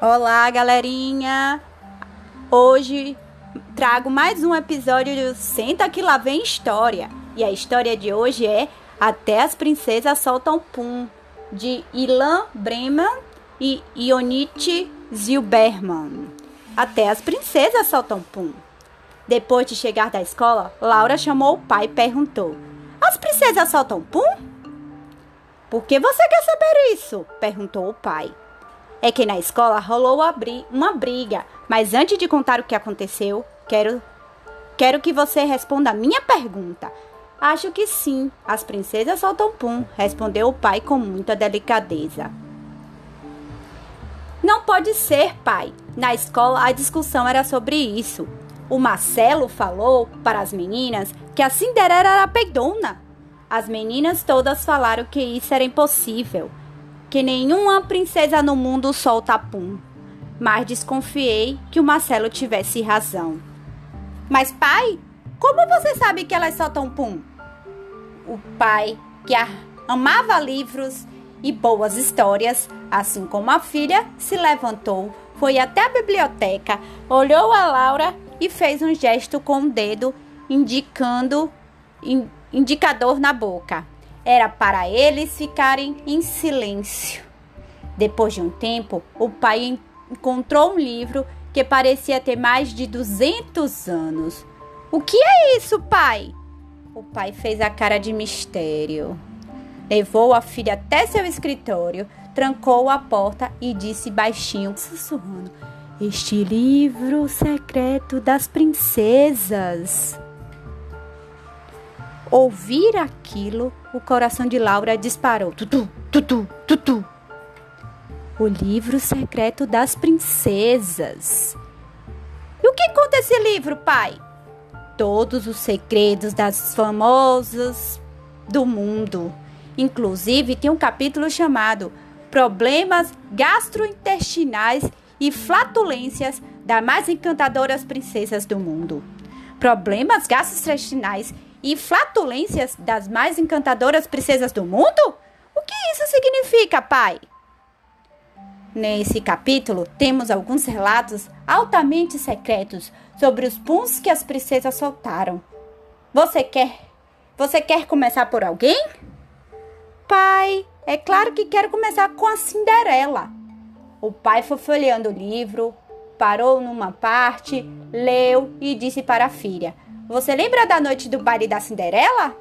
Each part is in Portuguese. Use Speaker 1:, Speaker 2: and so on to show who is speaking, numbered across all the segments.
Speaker 1: Olá, galerinha! Hoje trago mais um episódio do Senta que lá vem história. E a história de hoje é Até as princesas soltam pum, de Ilan Breman e Ionite Zilberman. Até as princesas soltam pum. Depois de chegar da escola, Laura chamou o pai e perguntou: As princesas soltam pum? Por que você quer saber isso? perguntou o pai. É que na escola rolou uma briga, mas antes de contar o que aconteceu, quero, quero que você responda a minha pergunta. Acho que sim, as princesas soltam pum, respondeu o pai com muita delicadeza. Não pode ser, pai. Na escola a discussão era sobre isso. O Marcelo falou para as meninas que a Cinderela era peidona. As meninas todas falaram que isso era impossível que nenhuma princesa no mundo solta pum. Mas desconfiei que o Marcelo tivesse razão. Mas, pai, como você sabe que elas soltam pum? O pai, que amava livros e boas histórias, assim como a filha, se levantou, foi até a biblioteca, olhou a Laura e fez um gesto com o dedo indicando indicador na boca. Era para eles ficarem em silêncio. Depois de um tempo, o pai encontrou um livro que parecia ter mais de 200 anos. O que é isso, pai? O pai fez a cara de mistério. Levou a filha até seu escritório, trancou a porta e disse baixinho, sussurrando: Este livro secreto das princesas. Ouvir aquilo, o coração de Laura disparou. Tutu, tutu, tutu. O livro secreto das princesas. E o que conta esse livro, pai? Todos os segredos das famosas do mundo. Inclusive, tem um capítulo chamado Problemas Gastrointestinais e Flatulências das mais encantadoras princesas do mundo. Problemas gastrointestinais e flatulências das mais encantadoras princesas do mundo? O que isso significa, pai? Nesse capítulo, temos alguns relatos altamente secretos sobre os puns que as princesas soltaram. Você quer? Você quer começar por alguém? Pai, é claro que quero começar com a Cinderela. O pai foi folheando o livro, parou numa parte, leu e disse para a filha: você lembra da noite do baile da Cinderela?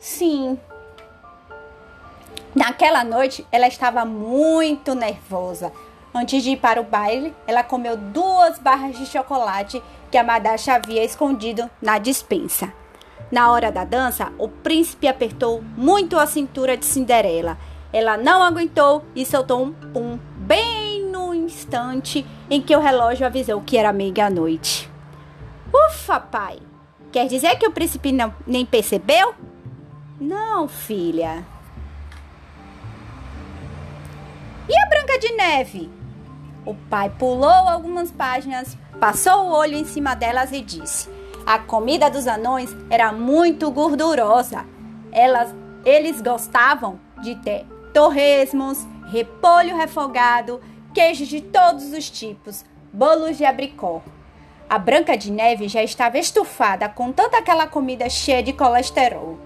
Speaker 1: Sim. Naquela noite, ela estava muito nervosa. Antes de ir para o baile, ela comeu duas barras de chocolate que a Madasha havia escondido na dispensa. Na hora da dança, o príncipe apertou muito a cintura de Cinderela. Ela não aguentou e soltou um pum bem no instante em que o relógio avisou que era meia-noite. Ufa, pai! Quer dizer que o príncipe não, nem percebeu? Não, filha. E a Branca de Neve? O pai pulou algumas páginas, passou o olho em cima delas e disse: A comida dos anões era muito gordurosa. Elas, eles gostavam de ter torresmos, repolho refogado, queijos de todos os tipos, bolos de abricó. A Branca de Neve já estava estufada com tanta aquela comida cheia de colesterol.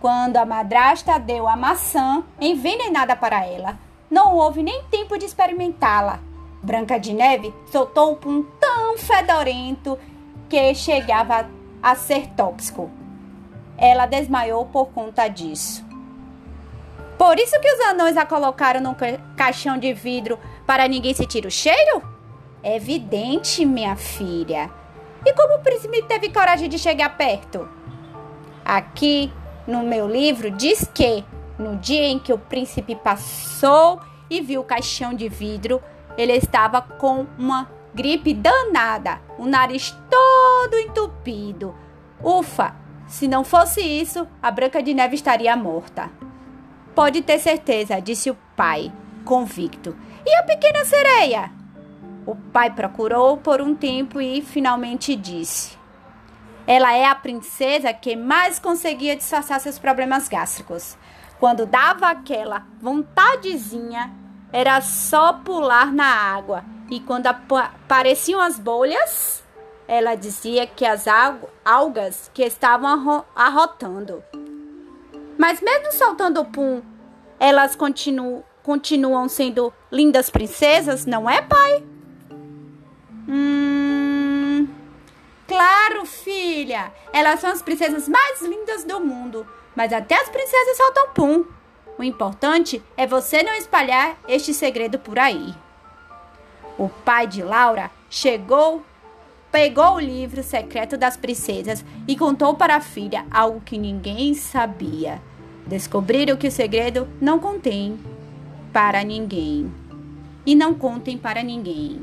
Speaker 1: Quando a madrasta deu a maçã envenenada para ela, não houve nem tempo de experimentá-la. Branca de Neve soltou um pum tão fedorento que chegava a ser tóxico. Ela desmaiou por conta disso. Por isso que os anões a colocaram num caixão de vidro para ninguém sentir o cheiro? É evidente, minha filha. E como o príncipe teve coragem de chegar perto? Aqui no meu livro diz que no dia em que o príncipe passou e viu o caixão de vidro, ele estava com uma gripe danada, o nariz todo entupido. Ufa! Se não fosse isso, a Branca de Neve estaria morta. Pode ter certeza, disse o pai, convicto. E a pequena sereia? O pai procurou por um tempo e finalmente disse: Ela é a princesa que mais conseguia disfarçar seus problemas gástricos. Quando dava aquela vontadezinha, era só pular na água. E quando apareciam as bolhas, ela dizia que as algas que estavam arrotando. Mas mesmo soltando o pum, elas continuam, continuam sendo lindas princesas, não é, pai? Hum. Claro, filha. Elas são as princesas mais lindas do mundo. Mas até as princesas soltam pum. O importante é você não espalhar este segredo por aí. O pai de Laura chegou pegou o livro secreto das princesas e contou para a filha algo que ninguém sabia. Descobriram que o segredo não contém para ninguém. E não contem para ninguém.